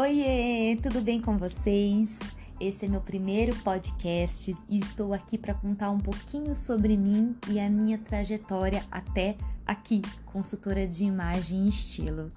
Oiê, tudo bem com vocês? Esse é meu primeiro podcast e estou aqui para contar um pouquinho sobre mim e a minha trajetória até aqui, consultora de imagem e estilo.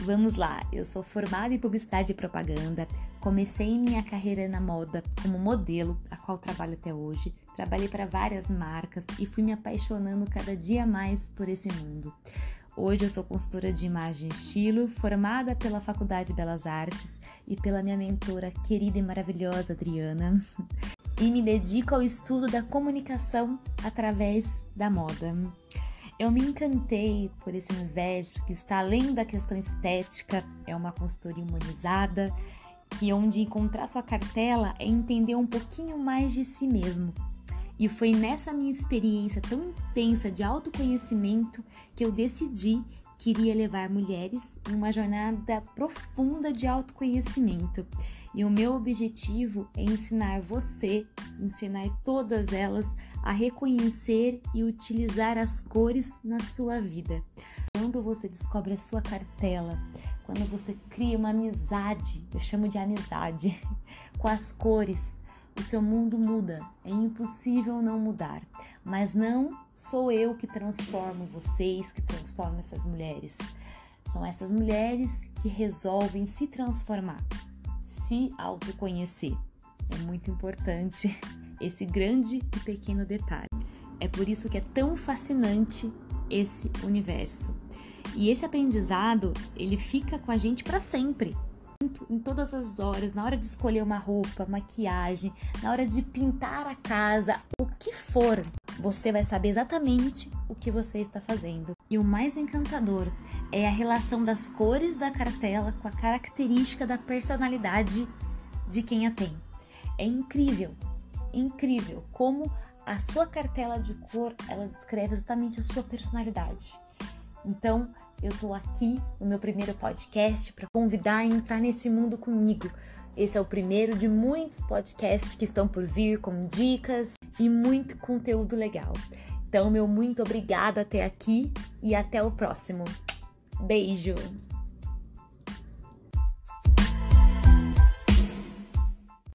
Vamos lá, eu sou formada em publicidade e propaganda. Comecei minha carreira na moda como modelo, a qual trabalho até hoje. Trabalhei para várias marcas e fui me apaixonando cada dia mais por esse mundo. Hoje eu sou consultora de imagem e estilo, formada pela Faculdade de Belas Artes e pela minha mentora querida e maravilhosa Adriana. E me dedico ao estudo da comunicação através da moda. Eu me encantei por esse universo que está além da questão estética, é uma consultoria humanizada, que onde encontrar sua cartela é entender um pouquinho mais de si mesmo. E foi nessa minha experiência tão intensa de autoconhecimento que eu decidi que iria levar mulheres em uma jornada profunda de autoconhecimento. E o meu objetivo é ensinar você, ensinar todas elas a reconhecer e utilizar as cores na sua vida. Quando você descobre a sua cartela, quando você cria uma amizade, eu chamo de amizade, com as cores, o seu mundo muda. É impossível não mudar. Mas não sou eu que transformo vocês, que transformo essas mulheres. São essas mulheres que resolvem se transformar, se autoconhecer. É muito importante esse grande e pequeno detalhe. É por isso que é tão fascinante esse universo. E esse aprendizado, ele fica com a gente para sempre. Em todas as horas, na hora de escolher uma roupa, maquiagem, na hora de pintar a casa, o que for, você vai saber exatamente o que você está fazendo. E o mais encantador é a relação das cores da cartela com a característica da personalidade de quem a tem. É incrível incrível como a sua cartela de cor ela descreve exatamente a sua personalidade. Então, eu tô aqui no meu primeiro podcast para convidar a entrar nesse mundo comigo. Esse é o primeiro de muitos podcasts que estão por vir com dicas e muito conteúdo legal. Então, meu muito obrigada até aqui e até o próximo. Beijo!